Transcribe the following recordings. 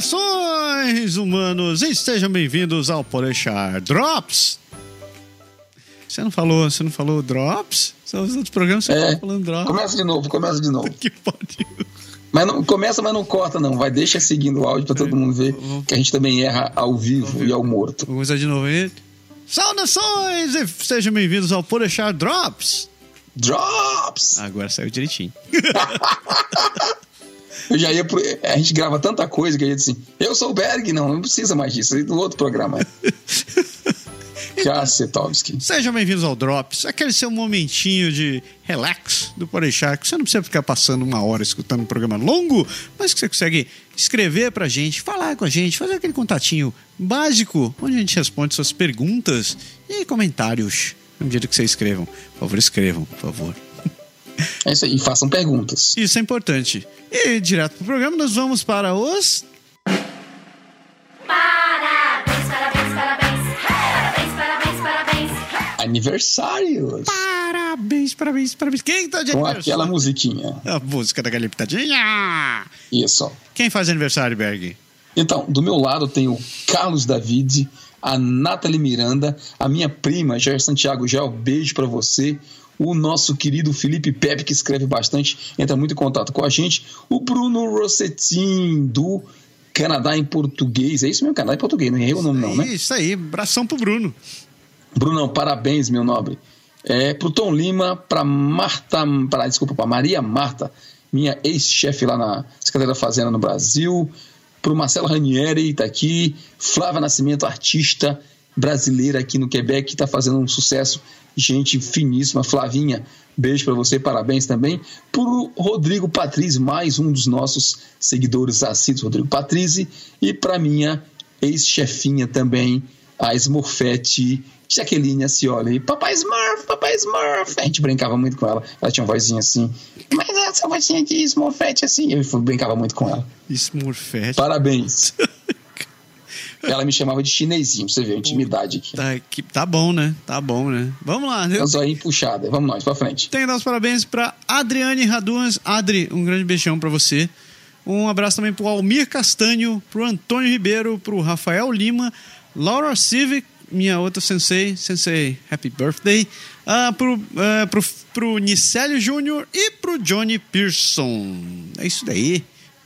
Saudações, humanos, e sejam bem-vindos ao Porechar Drops. Você não falou, você não falou Drops? São os outros programas você É. tá falando Drops. Começa de novo, começa de novo. Que pariu. Mas não, começa, mas não corta, não. Vai, deixa seguindo o áudio pra todo mundo ver que a gente também erra ao vivo e ao morto. Vamos começar de novo aí. Saudações, e sejam bem-vindos ao Porechar Drops. Drops! Agora saiu direitinho. Eu já ia pro, A gente grava tanta coisa que ia dizer assim: Eu sou o Berg, não, não precisa mais disso. aí Do outro programa. Kacetovski. Sejam bem-vindos ao Drops, aquele seu momentinho de relax do Porechar, que você não precisa ficar passando uma hora escutando um programa longo, mas que você consegue escrever pra gente, falar com a gente, fazer aquele contatinho básico, onde a gente responde suas perguntas e comentários. No dia que vocês escrevam. Por favor, escrevam, por favor. É isso aí, e façam perguntas. Isso é importante. E direto pro programa, nós vamos para os. Parabéns, parabéns, parabéns. Parabéns, parabéns, parabéns. Aniversários! Parabéns, parabéns, parabéns. Quem tá de Com aniversário? aquela musiquinha. A música da Galinha Pitadinha. Isso. Quem faz aniversário, Berg? Então, do meu lado tem o Carlos David, a Nathalie Miranda, a minha prima, Jair Santiago Gel, beijo pra você. O nosso querido Felipe Pepe, que escreve bastante, entra muito em contato com a gente. O Bruno Rossetin, do Canadá em português. É isso mesmo, Canadá em português, não errei o nome, não, né? Isso aí, abração pro Bruno. Brunão, parabéns, meu nobre. É, pro Tom Lima, pra Marta, pra, desculpa, pra Maria Marta, minha ex-chefe lá na Secretaria da Fazenda no Brasil. Pro Marcelo Ranieri, tá aqui. Flávia Nascimento, artista brasileira aqui no Quebec, que tá fazendo um sucesso. Gente finíssima. Flavinha, beijo pra você, parabéns também. Pro Rodrigo Patrizzi, mais um dos nossos seguidores assíduos, Rodrigo Patrizzi. E pra minha ex-chefinha também, a Smurfette Jaqueline Acioli. Papai Smurf, Papai Smurf. A gente brincava muito com ela. Ela tinha uma vozinha assim. Mas essa vozinha de Smurfette assim. Eu brincava muito com ela. Smurfette. Parabéns. ela me chamava de chinesinho. Você vê a intimidade aqui. Tá, que, tá bom, né? Tá bom, né? Vamos lá. Eu Eu só puxada. Vamos nós, pra frente. tenho que dar os parabéns pra Adriane Raduans. Adri, um grande beijão pra você. Um abraço também pro Almir Castanho, pro Antônio Ribeiro, pro Rafael Lima, Laura Civic, minha outra sensei, sensei, happy birthday, ah, pro, ah, pro, pro Nicélio Júnior e pro Johnny Pearson. É isso daí.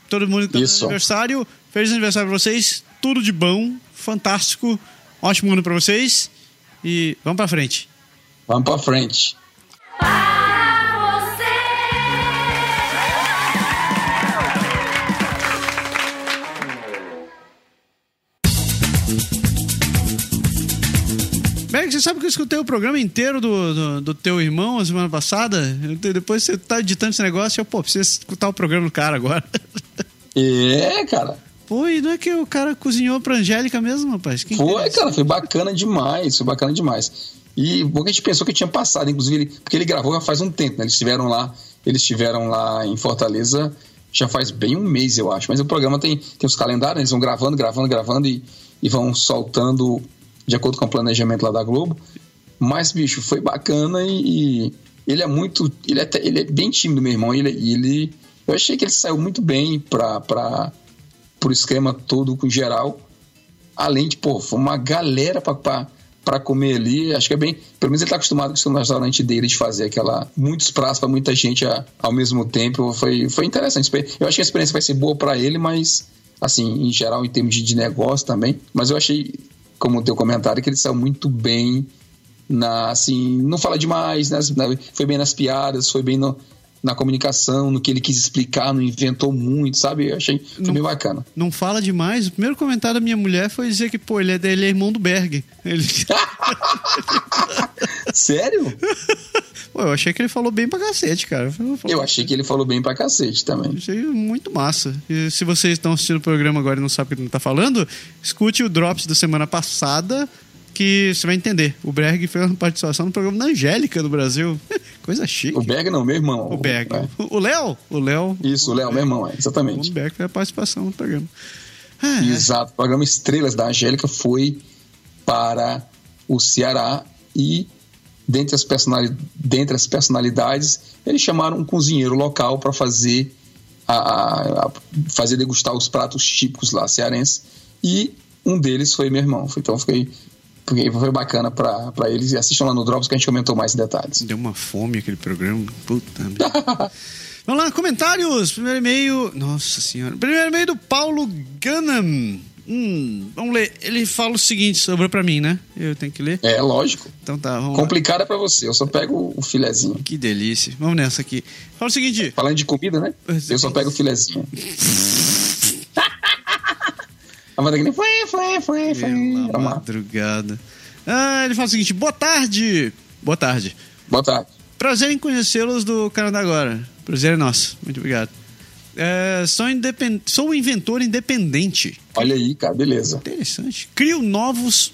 Todo mundo que tá Isso. aniversário, feliz aniversário pra vocês, tudo de bom, fantástico, ótimo ano pra vocês e vamos pra frente. Vamos pra frente. Para você. Berg, você sabe que eu escutei o programa inteiro do, do, do teu irmão a semana passada? Eu Depois você tá editando esse negócio, eu, pô, preciso escutar o programa do cara agora. É, cara. Pô, e não é que o cara cozinhou pra Angélica mesmo, rapaz? Quem Foi, cara, foi bacana demais, foi bacana demais. E bom que a gente pensou que tinha passado, inclusive, ele, porque ele gravou já faz um tempo, né? Eles estiveram lá, eles estiveram lá em Fortaleza já faz bem um mês, eu acho. Mas o programa tem, tem os calendários, eles vão gravando, gravando, gravando e, e vão soltando de acordo com o planejamento lá da Globo. Mas, bicho, foi bacana e, e ele é muito. Ele é, ele é bem tímido, meu irmão. e Ele, ele, eu achei que ele saiu muito bem para pra, pro esquema todo com geral além de, pô, foi uma galera pra comer ali. Acho que é bem. Pelo menos ele tá acostumado com no restaurante dele de fazer aquela. Muitos pratos pra muita gente a- ao mesmo tempo. Foi, foi interessante. Eu acho que a experiência vai ser boa pra ele, mas, assim, em geral, em termos de, de negócio também. Mas eu achei, como o teu comentário, que ele saiu muito bem na. Assim, não fala demais, na- foi bem nas piadas, foi bem no. Na comunicação, no que ele quis explicar, não inventou muito, sabe? Eu achei foi Não- bem bacana. Não fala demais. O primeiro comentário da minha mulher foi dizer que, pô, ele é, ele é irmão do Berg. Ele... Sério? pô, eu achei que ele falou bem pra cacete, cara. Falou- Eu achei que ele falou bem pra cacete também. Achei muito massa. E se vocês estão assistindo o programa agora e não sabem o que ele tá falando, escute o Drops da semana passada, que você vai entender. O Berg fez uma participação no programa da Angélica do Brasil. Coisa chique. O Berg não, meu irmão. O Berg. É. O Léo? O Léo. Isso, o Léo, meu irmão, é, O exatamente. Berg fez a participação no programa. Ah, é. Exato. O programa Estrelas da Angélica foi para o Ceará e dentre as, personali dentre as personalidades, eles chamaram um cozinheiro local para fazer a, a- a fazer degustar os pratos típicos lá cearenses. E um deles foi meu irmão. Então fiquei, fiquei- foi bacana para eles. E assistam lá no Drops que a gente comentou mais em detalhes. Deu uma fome aquele programa. Puta merda. Vamos lá, comentários. Primeiro e-mail. Nossa senhora. Primeiro e-mail do Paulo Gunnam. Hum, vamos ler. Ele fala o seguinte, sobrou pra mim, né? Eu tenho que ler. É lógico. Então tá, vamos lá. Complicado é pra você. Eu só pego o filezinho. Que delícia. Vamos nessa aqui. Fala o seguinte. Falando de comida, né? Eu só pego o filezinho. A banda que nem foi, foi, foi, foi. Pela madrugada. Ah, ele fala o seguinte: boa tarde. Boa tarde. Boa tarde. Prazer em conhecê-los do Canadá agora. Prazer é nosso. Muito obrigado. É, sou, independ... sou inventor independente. Olha aí, cara, beleza. Interessante. Crio novos.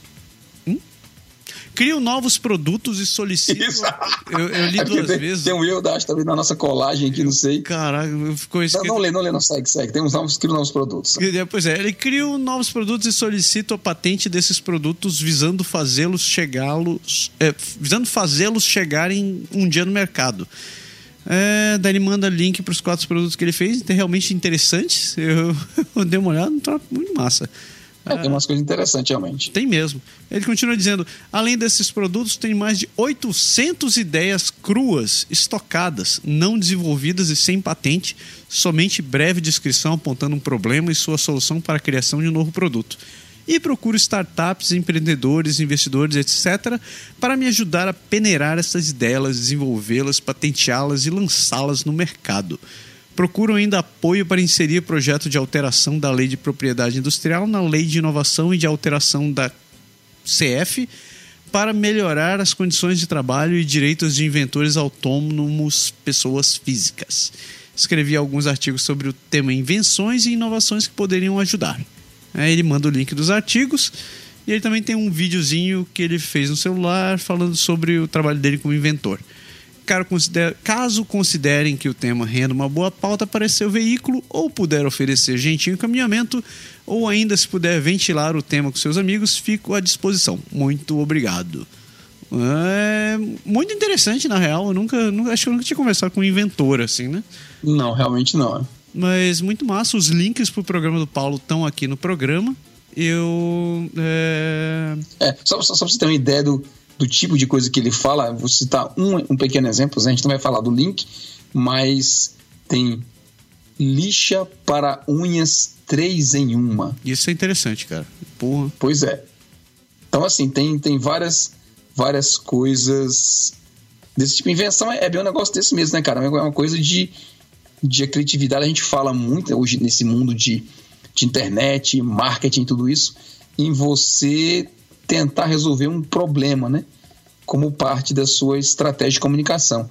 Crio novos produtos e solicito. Isso. Eu, eu li É duas tem, vezes. Tem um erro, acho, também na nossa colagem aqui, não sei. Caraca, ficou Não, escrito. não lê, não lê, não segue, segue. Temos novos, cria novos produtos. Pois é, ele cria novos produtos e solicita a patente desses produtos visando fazê-los chegá-los, é, visando fazê-los chegarem um dia no mercado. É, daí ele manda link para os quatro produtos que ele fez, tem realmente interessantes. Eu, eu dei uma olhada, tá muito massa. É, tem umas coisas interessantes, realmente. Tem mesmo. Ele continua dizendo: além desses produtos, tem mais de 800 ideias cruas, estocadas, não desenvolvidas e sem patente, somente breve descrição apontando um problema e sua solução para a criação de um novo produto. E procuro startups, empreendedores, investidores, etc., para me ajudar a peneirar essas ideias, desenvolvê-las, patenteá-las e lançá-las no mercado. Procuro ainda apoio para inserir projeto de alteração da Lei de Propriedade Industrial na Lei de Inovação e de Alteração da CF para melhorar as condições de trabalho e direitos de inventores autônomos, pessoas físicas. Escrevi alguns artigos sobre o tema invenções e inovações que poderiam ajudar. Aí ele manda o link dos artigos e ele também tem um videozinho que ele fez no celular falando sobre o trabalho dele como inventor. Cara, considera- Caso considerem que o tema renda uma boa pauta para seu veículo, ou puder oferecer gentil encaminhamento, ou ainda se puder ventilar o tema com seus amigos, fico à disposição. Muito obrigado. É muito interessante, na real. Eu nunca, nunca- acho que eu nunca tinha conversado com um inventor assim, né? Não, realmente não. Mas muito massa. Os links pro programa do Paulo estão aqui no programa. Eu. é, É, só, só, só pra você ter uma ideia do, do tipo de coisa que ele fala, vou citar um, um pequeno exemplo, a gente não vai falar do link, mas tem lixa para unhas três em uma. Isso é interessante, cara. Porra. Pois é. Então, assim, tem, tem várias, várias coisas desse tipo. Invenção é, é bem um negócio desse mesmo, né, cara? É uma coisa de, de criatividade. A gente fala muito hoje nesse mundo de, de internet, marketing, tudo isso, em você tentar resolver um problema, né? Como parte da sua estratégia de comunicação.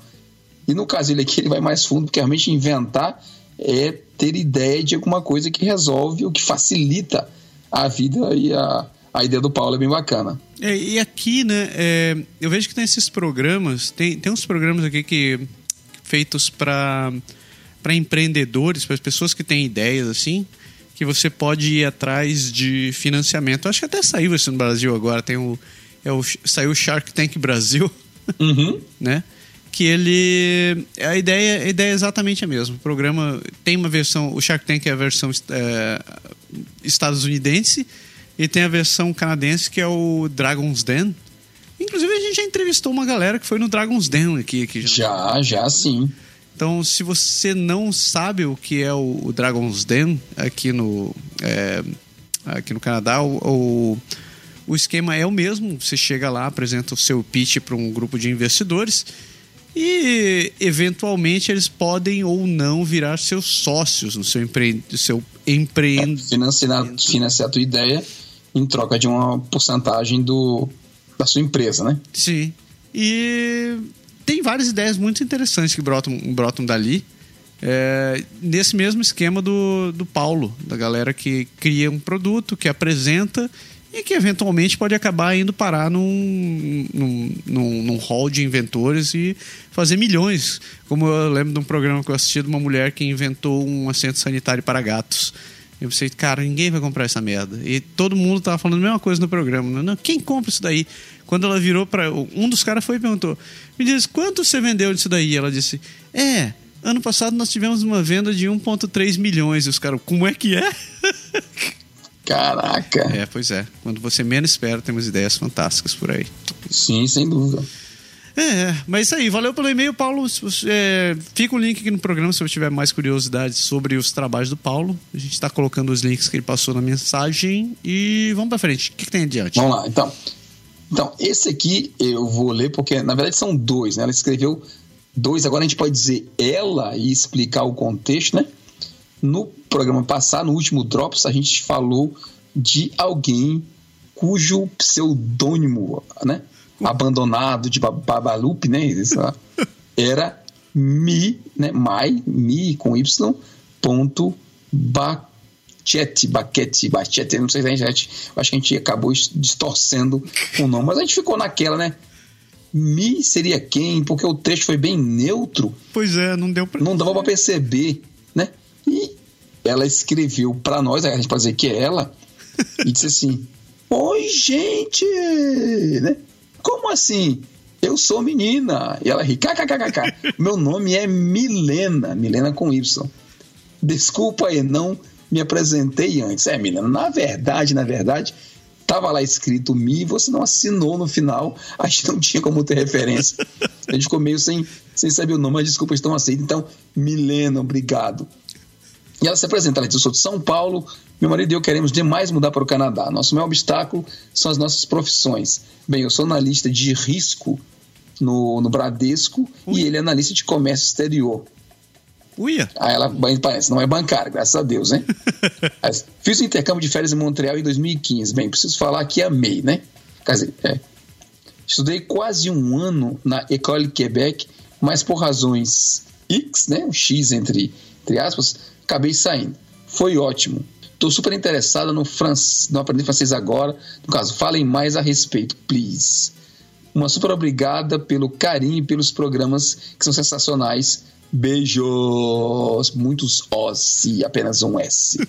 E no caso ele aqui, ele vai mais fundo, porque realmente inventar é ter ideia de alguma coisa que resolve ou que facilita a vida e a, a ideia do Paulo é bem bacana. É, e aqui, né, é, eu vejo que tem esses programas, tem, tem uns programas aqui que feitos para para empreendedores, para as pessoas que têm ideias assim, que você pode ir atrás de financiamento. Acho que até saiu isso no Brasil agora, tem o, é o saiu o Shark Tank Brasil, Uhum. né? Que ele. A ideia, a ideia é exatamente a mesma. O programa tem uma versão. O Shark Tank é a versão é, estadunidense e tem a versão canadense que é o Dragon's Den. Inclusive a gente já entrevistou uma galera que foi no Dragon's Den aqui. aqui já. Já, já sim. Então, se você não sabe o que é o, o Dragon's Den aqui no, é, aqui no Canadá, o, o, o esquema é o mesmo. Você chega lá, apresenta o seu pitch para um grupo de investidores e, eventualmente, eles podem ou não virar seus sócios no seu, empre, seu empreendimento. Financiar, financiar a tua ideia em troca de uma porcentagem do, da sua empresa, né? Sim. E tem várias ideias muito interessantes que brotam, brotam dali. É, nesse mesmo esquema do, do Paulo, da galera que cria um produto, que apresenta e que eventualmente pode acabar indo parar num, num, num, num hall de inventores e fazer milhões. Como eu lembro de um programa que eu assisti de uma mulher que inventou um assento sanitário para gatos. Eu pensei, cara, ninguém vai comprar essa merda. E todo mundo tava falando a mesma coisa no programa. Não, quem compra isso daí? Quando ela virou para Um dos caras foi e perguntou: Me diz, quanto você vendeu disso daí? Ela disse: É, ano passado nós tivemos uma venda de 1,3 milhões. E os caras, como é que é? Caraca. É, pois é. Quando você menos espera, temos ideias fantásticas por aí. Sim, sem dúvida. É, mas isso aí. Valeu pelo e-mail, Paulo. É, fica o link aqui no programa se você tiver mais curiosidades sobre os trabalhos do Paulo. A gente está colocando os links que ele passou na mensagem. E vamos pra frente. O que, que tem adiante? Vamos lá, então. Então, esse aqui eu vou ler porque, na verdade, são dois, né? Ela escreveu dois, agora a gente pode dizer ela e explicar o contexto, né? No programa passado, no último Drops, a gente falou de alguém cujo pseudônimo, né? Abandonado de Ba- Babalup, né? Era Mi, né? Mai, Mi com Y, ponto Bachete, Baquete, Bachete, não sei se a gente, acho que a gente acabou distorcendo o nome, mas a gente ficou naquela, né? Mi seria quem? Porque o texto foi bem neutro, Pois é, não deu pra. não dava pra perceber, né? E ela escreveu pra nós, a gente pode dizer que é ela, e disse assim: Oi, gente! Né? Como assim? Eu sou menina. E ela ri, kkkk. Meu nome é Milena, Milena com Y. Desculpa aí, não me apresentei antes. É, Milena, na verdade, na verdade, tava lá escrito Mi, você não assinou no final, a gente não tinha como ter referência. A gente ficou meio sem, sem saber o nome, mas desculpa, estão aceitos. Então, Milena, obrigado. E ela se apresenta, ela diz, eu sou de São Paulo, meu marido e eu queremos demais mudar para o Canadá. Nosso maior obstáculo são as nossas profissões. Bem, eu sou analista de risco no, no Bradesco Ui. e ele é analista de comércio exterior. Uia! Aí ela parece, não é bancário, graças a Deus, né? Fiz o intercâmbio de férias em Montreal em 2015. Bem, preciso falar que amei, né? Quer dizer, é. Estudei quase um ano na École Quebec, mas por razões X, né? O X entre, entre aspas, acabei saindo. Foi ótimo. Estou super interessada no, fran... no aprender francês agora. No caso, falem mais a respeito, please. Uma super obrigada pelo carinho e pelos programas que são sensacionais. Beijos! Muitos Os e apenas um S.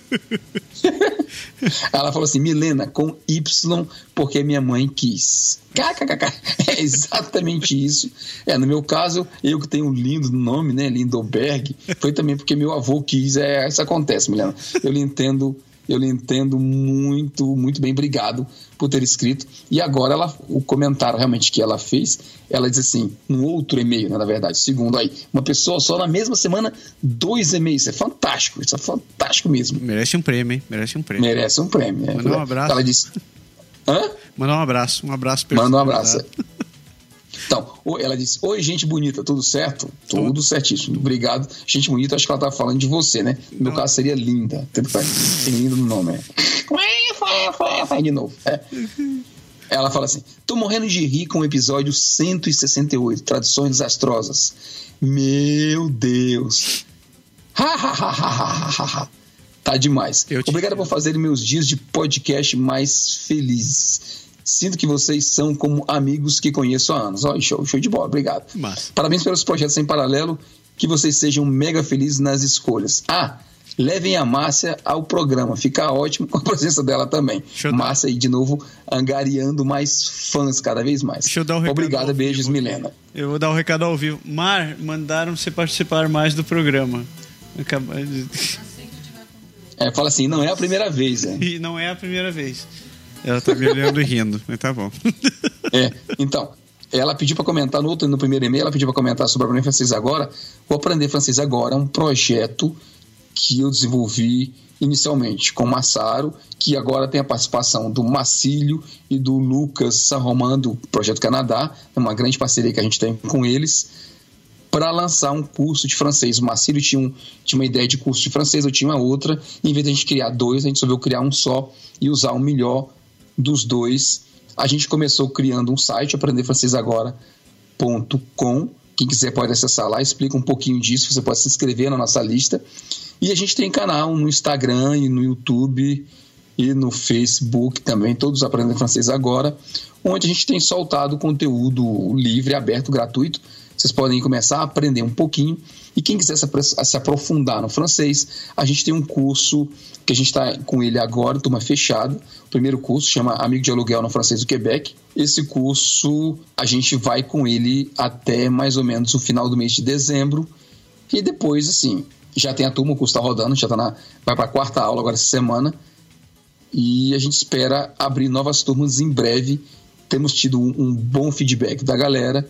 Ela falou assim: Milena, com Y, porque minha mãe quis. KKKK. É exatamente isso. É, no meu caso, eu que tenho um lindo nome, né? Lindoberg, foi também porque meu avô quis. É, isso acontece, Milena. Eu lhe entendo. Eu lhe entendo muito, muito bem. Obrigado por ter escrito. E agora ela, o comentário realmente que ela fez, ela diz assim, num outro e-mail, né, na verdade, segundo aí, uma pessoa só na mesma semana, dois e-mails. Isso é fantástico, isso é fantástico mesmo. Merece um prêmio, hein? Merece um prêmio. Merece um prêmio. né? Manda um abraço. Ela disse. Hã? Mandar um abraço. Um abraço Manda um abraço. Então, ela disse: Oi, gente bonita, tudo certo? Tudo certíssimo. Obrigado. Gente bonita, acho que ela tá falando de você, né? No meu caso seria linda. Tem lindo no nome, né? Vai de novo. É. Ela fala assim: Tô morrendo de rir com o episódio 168, Tradições Desastrosas. Meu Deus. Ha, ha, ha, ha, ha, ha, ha. Tá demais. Obrigado por fazerem meus dias de podcast mais felizes. Sinto que vocês são como amigos que conheço há anos. Ó, show, show de bola, obrigado. Massa. Parabéns pelos projetos em paralelo, que vocês sejam mega felizes nas escolhas. Ah, levem a Márcia ao programa, fica ótimo com a presença dela também. Dar- Márcia aí de novo angariando mais fãs cada vez mais. Deixa eu dar um recado Obrigado, beijos, vivo. Milena. Eu vou dar o recado ao vivo. Mar, mandaram você participar mais do programa. Acaba- É, fala assim, não é a primeira vez, né? E não é a primeira vez. Ela tá me olhando e rindo, mas tá bom. É, então, ela pediu para comentar no outro, no primeiro e-mail, ela pediu para comentar sobre Aprender Francês Agora. O Aprender Francês Agora é um projeto que eu desenvolvi inicialmente com o Massaro, que agora tem a participação do Macílio e do Lucas San Román, do Projeto Canadá, é uma grande parceria que a gente tem com eles, para lançar um curso de francês. O Macílio tinha, um, tinha uma ideia de curso de francês, eu tinha uma outra, em vez de a gente criar dois, a gente resolveu criar um só e usar o melhor dos dois. A gente começou criando um site, aprendefrancesagora.com. Quem quiser pode acessar lá, explica um pouquinho disso, você pode se inscrever na nossa lista. E a gente tem canal no Instagram e no YouTube e no Facebook também, todos aprendem francês agora, onde a gente tem soltado conteúdo livre, aberto, gratuito. Vocês podem começar a aprender um pouquinho. E quem quiser se apro- se aprofundar no francês, a gente tem um curso que a gente está com ele agora, turma fechada. O primeiro curso chama Amigo de Aluguel no Francês do Quebec. Esse curso a gente vai com ele até mais ou menos o final do mês de dezembro. E depois, assim, já tem a turma, o curso está rodando, já tá na, vai para a quarta aula agora essa semana. E a gente espera abrir novas turmas em breve. Temos tido um, um bom feedback da galera.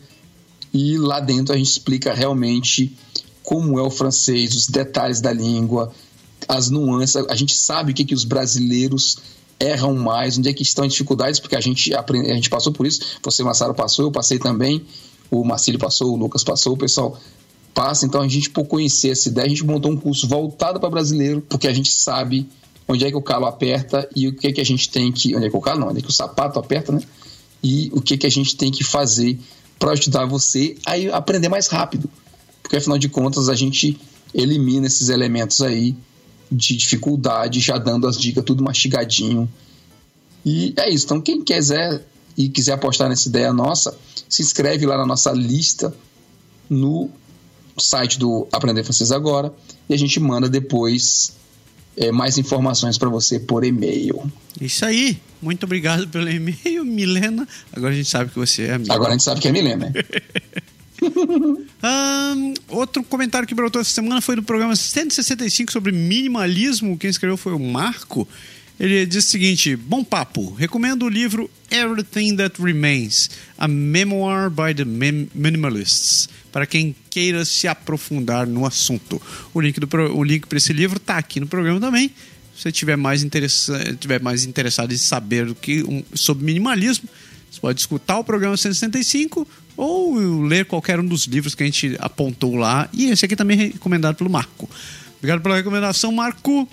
E lá dentro a gente explica realmente como é o francês, os detalhes da língua, as nuances. A gente sabe o que, que os brasileiros erram mais, onde é que estão as dificuldades, porque a gente, aprende, a gente passou por isso. Você, Massaro, passou, eu passei também. O Marcílio passou, o Lucas passou, o pessoal passa. Então a gente, por conhecer essa ideia, a gente montou um curso voltado para brasileiro, porque a gente sabe onde é que o calo aperta e o que é que a gente tem que. Onde é que o calo não, onde é que o sapato aperta, né? E o que é que a gente tem que fazer para ajudar você a aprender mais rápido. Porque afinal de contas a gente elimina esses elementos aí de dificuldade, já dando as dicas tudo mastigadinho. E é isso. Então, quem quiser e quiser apostar nessa ideia nossa, se inscreve lá na nossa lista no site do Aprender Francês Agora e a gente manda depois é, mais informações para você por e-mail. Isso aí. Muito obrigado pelo e-mail, Milena. Agora a gente sabe que você é amiga. Agora a gente sabe que é Milena. Um, outro comentário que brotou essa semana foi do programa 165 sobre minimalismo. Quem escreveu foi o Marco. Ele diz o seguinte: Bom papo, recomendo o livro Everything That Remains, a memoir by the Minimalists, para quem queira se aprofundar no assunto. O link, para esse livro está aqui no programa também. Se você tiver mais, tiver mais interessado em saber do que, um, sobre minimalismo, você pode escutar o programa 165 ou ler qualquer um dos livros que a gente apontou lá. E esse aqui também é recomendado pelo Marco. Obrigado pela recomendação, Marco.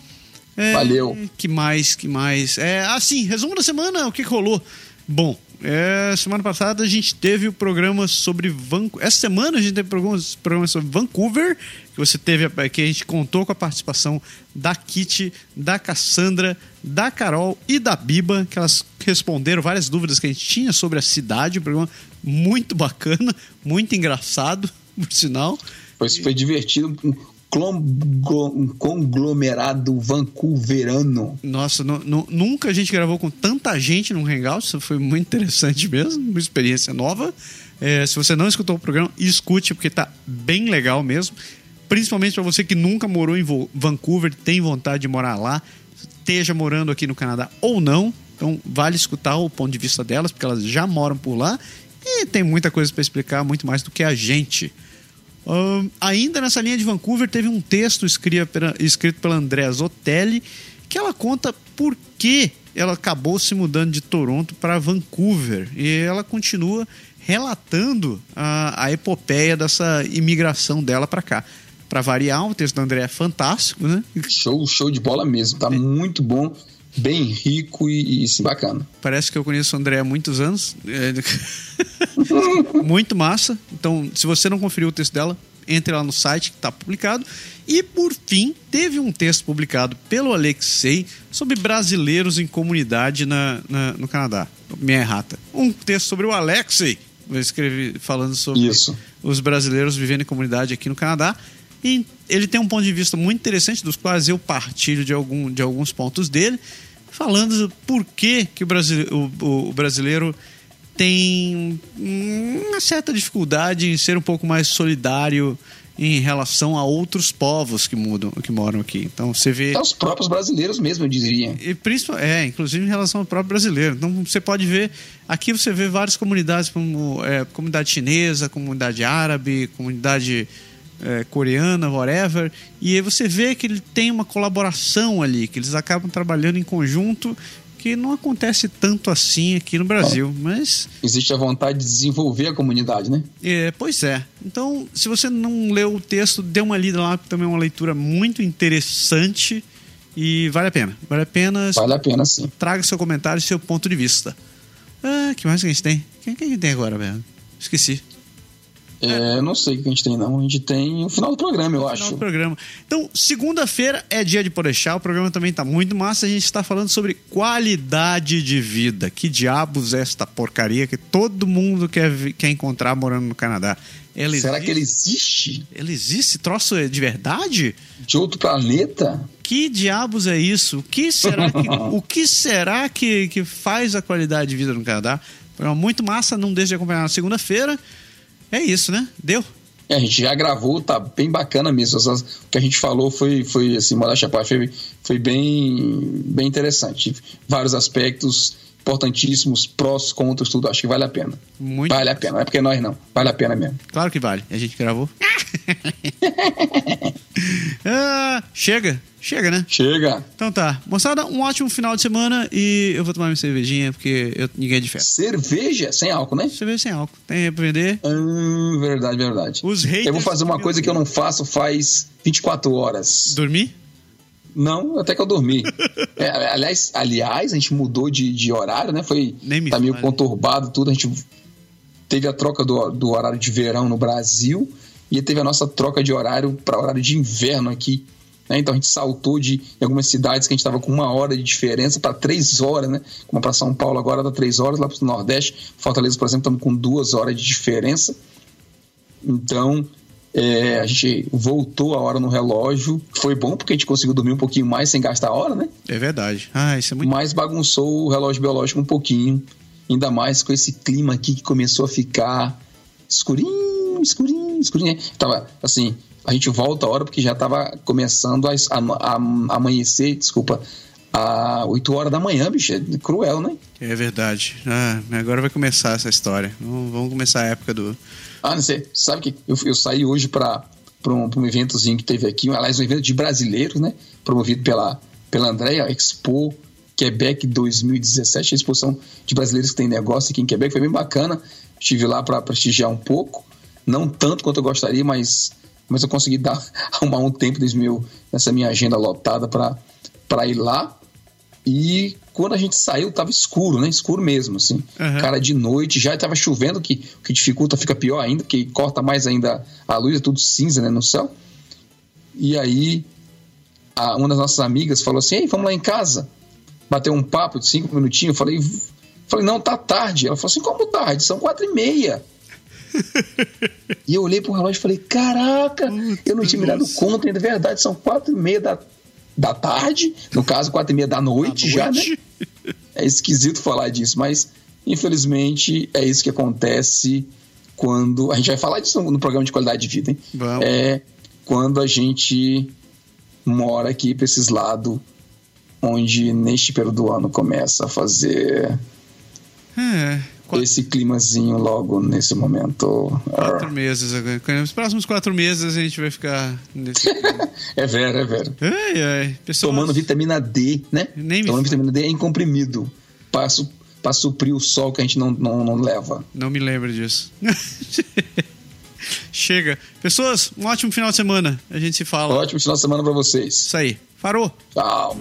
É, Valeu. Que mais, que mais? É, assim, resumo da semana, o que, que rolou? Bom, é, semana passada a gente teve o programa sobre Vancouver. Essa semana a gente teve programa, programa sobre Vancouver, que você teve, que a gente contou com a participação da Kitty, da Cassandra, da Carol e da Biba, que elas responderam várias dúvidas que a gente tinha sobre a cidade. Um programa muito bacana, muito engraçado, por sinal. Foi, foi divertido um conglomerado vancouverano. Nossa, nunca a gente gravou com tanta gente num Hangout, isso foi muito interessante mesmo, uma experiência nova. É, se você não escutou o programa, escute, porque tá bem legal mesmo. Principalmente para você que nunca morou em Vancouver, tem vontade de morar lá, esteja morando aqui no Canadá ou não. Então, vale escutar o ponto de vista delas, porque elas já moram por lá e tem muita coisa para explicar, muito mais do que a gente. Uh, ainda nessa linha de Vancouver, teve um texto escrito pela, escrito pela Andrea Zotelli que ela conta por que ela acabou se mudando de Toronto para Vancouver. E ela continua relatando a, a epopeia dessa imigração dela para cá. Para variar, o texto da André é fantástico, né? Show, show de bola mesmo. Tá é. muito bom bem rico e, e bacana. Parece que eu conheço o André há muitos anos. É, muito massa. Então, se você não conferiu o texto dela, entre lá no site que está publicado. E, por fim, teve um texto publicado pelo Alexei sobre brasileiros em comunidade na, na no Canadá. Minha errata. Um texto sobre o Alexei. Eu escrevi falando sobre Isso. os brasileiros vivendo em comunidade aqui no Canadá. E ele tem um ponto de vista muito interessante, dos quais eu partilho de, algum, de alguns pontos dele falando por que, que o, brasileiro, o, o brasileiro tem uma certa dificuldade em ser um pouco mais solidário em relação a outros povos que mudam, que moram aqui. Então você vê. Até os próprios brasileiros mesmo, eu diria. E principalmente, é, inclusive em relação ao próprio brasileiro. Então você pode ver. Aqui você vê várias comunidades, como é, comunidade chinesa, comunidade árabe, comunidade é, coreana, whatever, e aí você vê que ele tem uma colaboração ali, que eles acabam trabalhando em conjunto, que não acontece tanto assim aqui no Brasil, mas... Existe a vontade de desenvolver a comunidade, né? É, pois é. Então, se você não leu o texto, dê uma lida lá, também é uma leitura muito interessante e vale a pena. Vale a pena... Vale a pena, sim. Traga seu comentário e seu ponto de vista. Ah, que mais que a gente tem? Quem que a gente tem agora, velho? Esqueci. É, não sei o que a gente tem, não. A gente tem o final do programa, eu acho. Final do programa. Então, segunda-feira é dia de Porechá. O programa também tá muito massa. A gente está falando sobre qualidade de vida. Que diabos é esta porcaria que todo mundo quer, quer encontrar morando no Canadá? Ela Será existe? que ele existe? Ele existe? Troço é de verdade? De outro planeta? Que diabos é isso? O que será que, o que, será que, que faz a qualidade de vida no Canadá? Programa muito massa. Não deixe de acompanhar na segunda-feira. É isso, né? Deu? É, a gente já gravou, tá bem bacana mesmo. As- O que a gente falou foi, foi assim, modéstia à parte, foi, foi bem, bem interessante. Vários aspectos importantíssimos, prós, contras, tudo. Acho que vale a pena. Muito. Vale a pena, não é porque nós não. Vale a pena mesmo. Claro que vale. A gente gravou. Ah, chega. Chega, né? Chega. Então tá. Moçada, um ótimo final de semana e eu vou tomar minha cervejinha porque eu, ninguém é de festa. Cerveja sem álcool, né? Cerveja sem álcool. Tem pra vender. Hum, verdade, verdade. Os haters Eu vou fazer uma coisa que eu não faço faz 24 horas. Dormir? Não, até que eu dormi. É, aliás, aliás, a gente mudou de, de horário, né? Foi Nem me tá meio conturbado tudo. A gente teve a troca do, do horário de verão no Brasil e teve a nossa troca de horário para horário de inverno aqui. Né? Então a gente saltou de algumas cidades que a gente estava com uma hora de diferença para três horas, né? Como para São Paulo agora dá três horas, lá para o Nordeste, Fortaleza, por exemplo, estamos com duas horas de diferença. Então, é, a gente voltou a hora no relógio. Foi bom porque a gente conseguiu dormir um pouquinho mais sem gastar a hora, né? É verdade. Ah, isso é muito. Mas bagunçou o relógio biológico um pouquinho. Ainda mais com esse clima aqui que começou a ficar escurinho, escurinho, né? Tava assim, a gente volta a hora porque já tava começando a, a- a- amanhecer, desculpa, a 8 horas da manhã, bicho. É cruel, né? É verdade. Ah, agora vai começar essa história. Vamos começar a época do. Ah, não sei. Sabe que eu, eu saí hoje para um, pra um eventozinho que teve aqui, aliás, um evento de brasileiros, né? Promovido pela, pela Andrea, Expo Quebec 2017, a exposição de brasileiros que tem negócio aqui em Quebec. Foi bem bacana. Estive lá para prestigiar um pouco. Não tanto quanto eu gostaria, mas, mas eu consegui dar, arrumar um tempo nesse meu, nessa minha agenda lotada para ir lá. E quando a gente saiu, tava escuro, né? Escuro mesmo, assim. Uhum. Cara, de noite já tava chovendo, que, o que dificulta, fica pior ainda, porque corta mais ainda a luz, é tudo cinza, né, no céu. E aí, a- uma das nossas amigas falou assim: Ei, vamos lá em casa. Bateu um papo de cinco minutinhos. Eu falei, falei, não, tá tarde. Ela falou assim: como tarde? São quatro e meia. E eu olhei pro relógio e falei: caraca, eu não tinha me dado conta, ainda é verdade, são quatro e meia da, da tarde, no caso, quatro e meia da noite, À já, né? noite. É esquisito falar disso, mas infelizmente é isso que acontece quando. A gente vai falar disso no no programa de qualidade de vida, hein? Vamos. É quando a gente mora aqui para esses lados onde neste período do ano começa a fazer É. Esse climazinho logo nesse momento. quatro meses agora. Nos próximos quatro meses a gente vai ficar nesse. É vero, é vero. ai, ai. Pessoas... Tomando vitamina D, né? Nem Tomando vitamina D em comprimido para su pra suprir o sol que a gente não, não, não leva. Não me lembro disso. Chega. Pessoas, um ótimo final de semana. A gente se fala. Ótimo final de semana para vocês. Isso aí. Farou. Tchau.